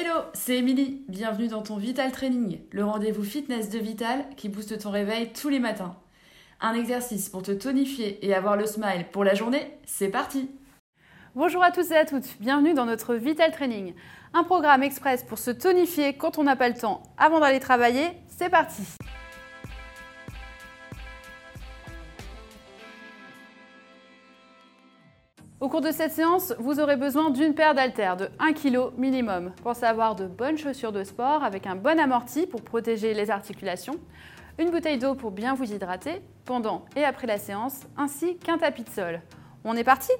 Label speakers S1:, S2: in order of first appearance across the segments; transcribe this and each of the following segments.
S1: Hello, c'est Émilie. Bienvenue dans ton Vital Training, le rendez-vous fitness de Vital qui booste ton réveil tous les matins. Un exercice pour te tonifier et avoir le smile pour la journée, c'est parti
S2: Bonjour à tous et à toutes, bienvenue dans notre Vital Training, un programme express pour se tonifier quand on n'a pas le temps avant d'aller travailler. C'est parti Au cours de cette séance, vous aurez besoin d'une paire d'haltères de 1 kg minimum. Pensez avoir de bonnes chaussures de sport avec un bon amorti pour protéger les articulations, une bouteille d'eau pour bien vous hydrater pendant et après la séance, ainsi qu'un tapis de sol. On est parti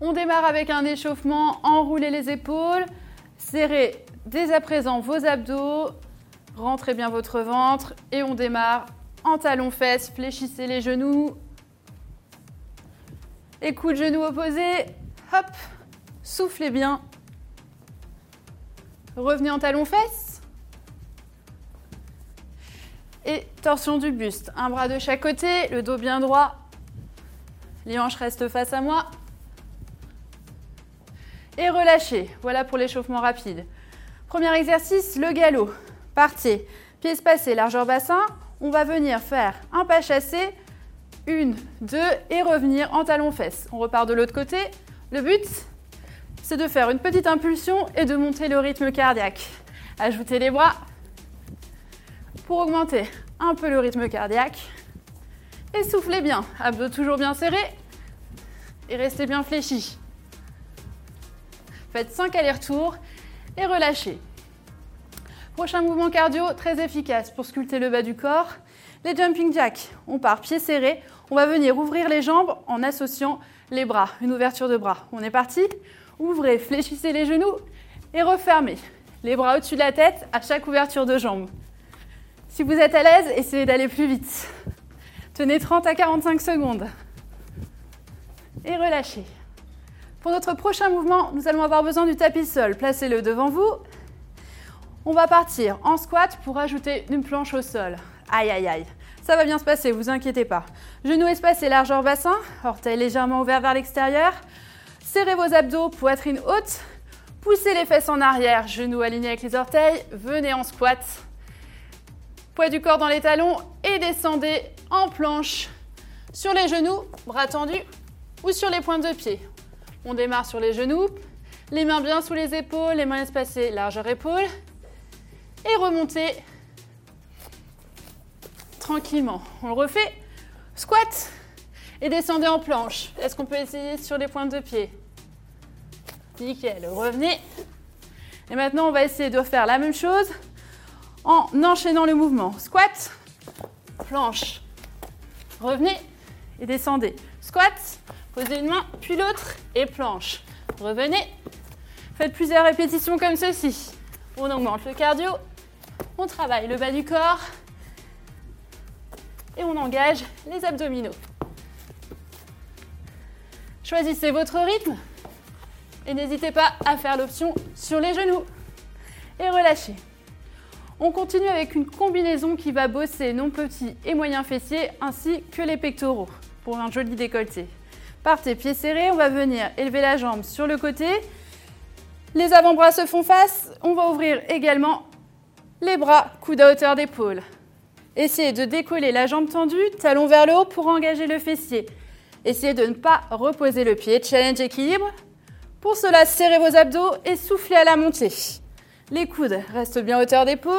S2: On démarre avec un échauffement, enroulez les épaules, serrez dès à présent vos abdos, rentrez bien votre ventre et on démarre en talons-fesses, fléchissez les genoux, Écoute, genoux opposés. Hop. Soufflez bien. Revenez en talons-fesses. Et torsion du buste. Un bras de chaque côté, le dos bien droit. Les hanches restent face à moi. Et relâchez. Voilà pour l'échauffement rapide. Premier exercice, le galop. Partez. Pieds espacés, largeur bassin. On va venir faire un pas chassé une, deux, et revenir en talon-fesses. On repart de l'autre côté. Le but, c'est de faire une petite impulsion et de monter le rythme cardiaque. Ajoutez les bras pour augmenter un peu le rythme cardiaque. Et soufflez bien, abdos toujours bien serrés et restez bien fléchis. Faites 5 allers-retours et relâchez. Prochain mouvement cardio très efficace pour sculpter le bas du corps. Les jumping jacks, on part pieds serrés, on va venir ouvrir les jambes en associant les bras, une ouverture de bras. On est parti Ouvrez, fléchissez les genoux et refermez. Les bras au-dessus de la tête à chaque ouverture de jambes. Si vous êtes à l'aise, essayez d'aller plus vite. Tenez 30 à 45 secondes. Et relâchez. Pour notre prochain mouvement, nous allons avoir besoin du tapis sol. Placez-le devant vous. On va partir en squat pour ajouter une planche au sol. Aïe, aïe, aïe. Ça va bien se passer, vous inquiétez pas. Genoux espacés, largeur bassin, orteils légèrement ouverts vers l'extérieur. Serrez vos abdos, poitrine haute. Poussez les fesses en arrière, genoux alignés avec les orteils. Venez en squat. Poids du corps dans les talons et descendez en planche sur les genoux, bras tendus ou sur les pointes de pied. On démarre sur les genoux, les mains bien sous les épaules, les mains espacées, largeur épaule. Et remontez tranquillement. On le refait. Squat et descendez en planche. Est-ce qu'on peut essayer sur les pointes de pied? Nickel. Revenez. Et maintenant, on va essayer de faire la même chose en enchaînant le mouvement. Squat, planche. Revenez et descendez. Squat, posez une main, puis l'autre et planche. Revenez. Faites plusieurs répétitions comme ceci. On augmente le cardio. On travaille le bas du corps et on engage les abdominaux. Choisissez votre rythme et n'hésitez pas à faire l'option sur les genoux et relâchez. On continue avec une combinaison qui va bosser non petits et moyens fessiers ainsi que les pectoraux pour un joli décolleté. Partez pieds serrés, on va venir élever la jambe sur le côté. Les avant-bras se font face. On va ouvrir également les bras, coude à hauteur d'épaule. Essayez de décoller la jambe tendue, talon vers le haut pour engager le fessier. Essayez de ne pas reposer le pied. Challenge équilibre. Pour cela, serrez vos abdos et soufflez à la montée. Les coudes restent bien hauteur d'épaule.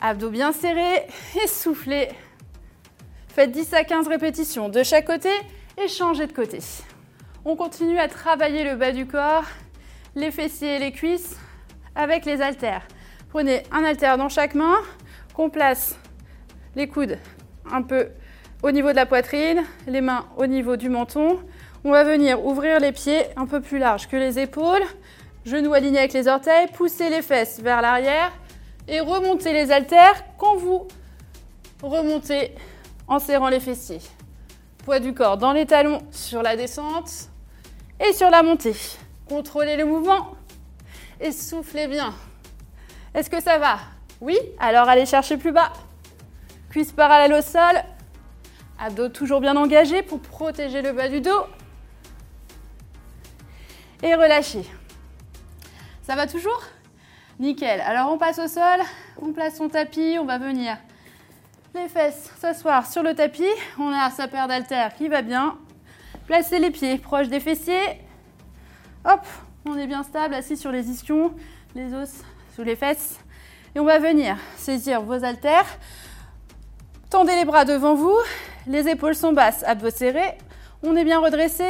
S2: Abdos bien serrés et soufflez. Faites 10 à 15 répétitions de chaque côté et changez de côté. On continue à travailler le bas du corps, les fessiers et les cuisses avec les haltères. Prenez un haltère dans chaque main, qu'on place les coudes un peu au niveau de la poitrine, les mains au niveau du menton. On va venir ouvrir les pieds un peu plus larges que les épaules, genoux alignés avec les orteils, pousser les fesses vers l'arrière et remonter les haltères quand vous remontez en serrant les fessiers. Poids du corps dans les talons sur la descente et sur la montée. Contrôlez le mouvement et soufflez bien. Est-ce que ça va? Oui, alors allez chercher plus bas. Cuisse parallèle au sol. Abdos toujours bien engagés pour protéger le bas du dos. Et relâchez. Ça va toujours? Nickel. Alors on passe au sol, on place son tapis, on va venir les fesses s'asseoir sur le tapis. On a sa paire d'haltères qui va bien. Placez les pieds proches des fessiers. Hop, on est bien stable, assis sur les ischions, les os les fesses. Et on va venir saisir vos haltères. Tendez les bras devant vous, les épaules sont basses, abdos serrés. On est bien redressé.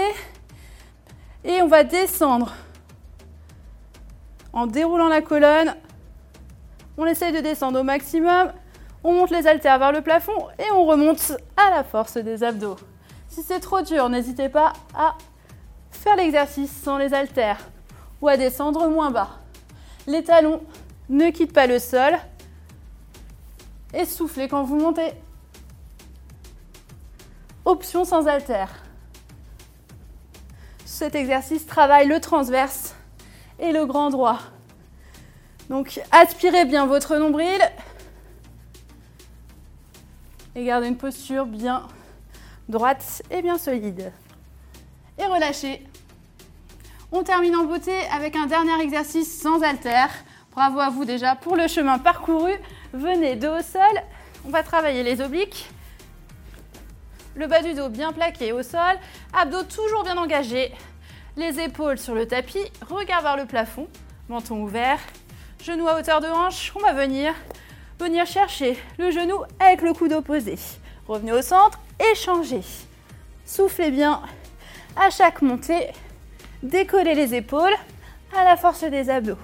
S2: Et on va descendre en déroulant la colonne. On essaye de descendre au maximum. On monte les haltères vers le plafond et on remonte à la force des abdos. Si c'est trop dur, n'hésitez pas à faire l'exercice sans les haltères ou à descendre moins bas. Les talons ne quittent pas le sol et soufflez quand vous montez. Option sans haltères. Cet exercice travaille le transverse et le grand droit. Donc aspirez bien votre nombril et gardez une posture bien droite et bien solide. Et relâchez. On termine en beauté avec un dernier exercice sans haltère. Bravo à vous déjà pour le chemin parcouru. Venez dos au sol. On va travailler les obliques. Le bas du dos bien plaqué au sol. Abdos toujours bien engagés. Les épaules sur le tapis, regard vers le plafond, menton ouvert, genou à hauteur de hanche. On va venir, venir chercher le genou avec le coude opposé. Revenez au centre, échangez. Soufflez bien à chaque montée. Décollez les épaules à la force des abdos.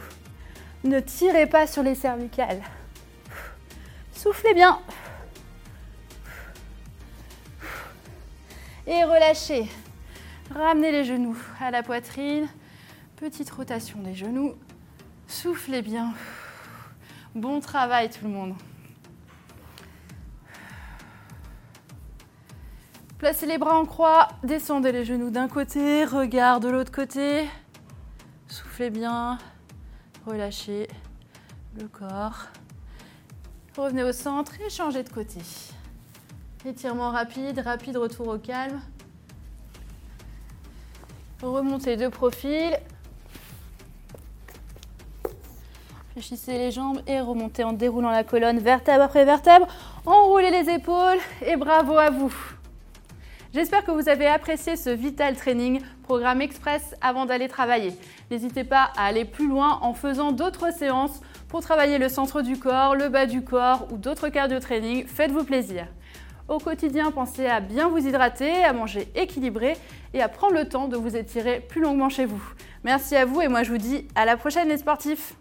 S2: Ne tirez pas sur les cervicales. Soufflez bien. Et relâchez. Ramenez les genoux à la poitrine. Petite rotation des genoux. Soufflez bien. Bon travail tout le monde. Placez les bras en croix, descendez les genoux d'un côté, regard de l'autre côté. Soufflez bien, relâchez le corps. Revenez au centre et changez de côté. Étirement rapide, rapide retour au calme. Remontez de profil. Fléchissez les jambes et remontez en déroulant la colonne vertèbre après vertèbre. Enroulez les épaules et bravo à vous. J'espère que vous avez apprécié ce Vital Training, programme express avant d'aller travailler. N'hésitez pas à aller plus loin en faisant d'autres séances pour travailler le centre du corps, le bas du corps ou d'autres cardio training. Faites-vous plaisir. Au quotidien, pensez à bien vous hydrater, à manger équilibré et à prendre le temps de vous étirer plus longuement chez vous. Merci à vous et moi je vous dis à la prochaine les sportifs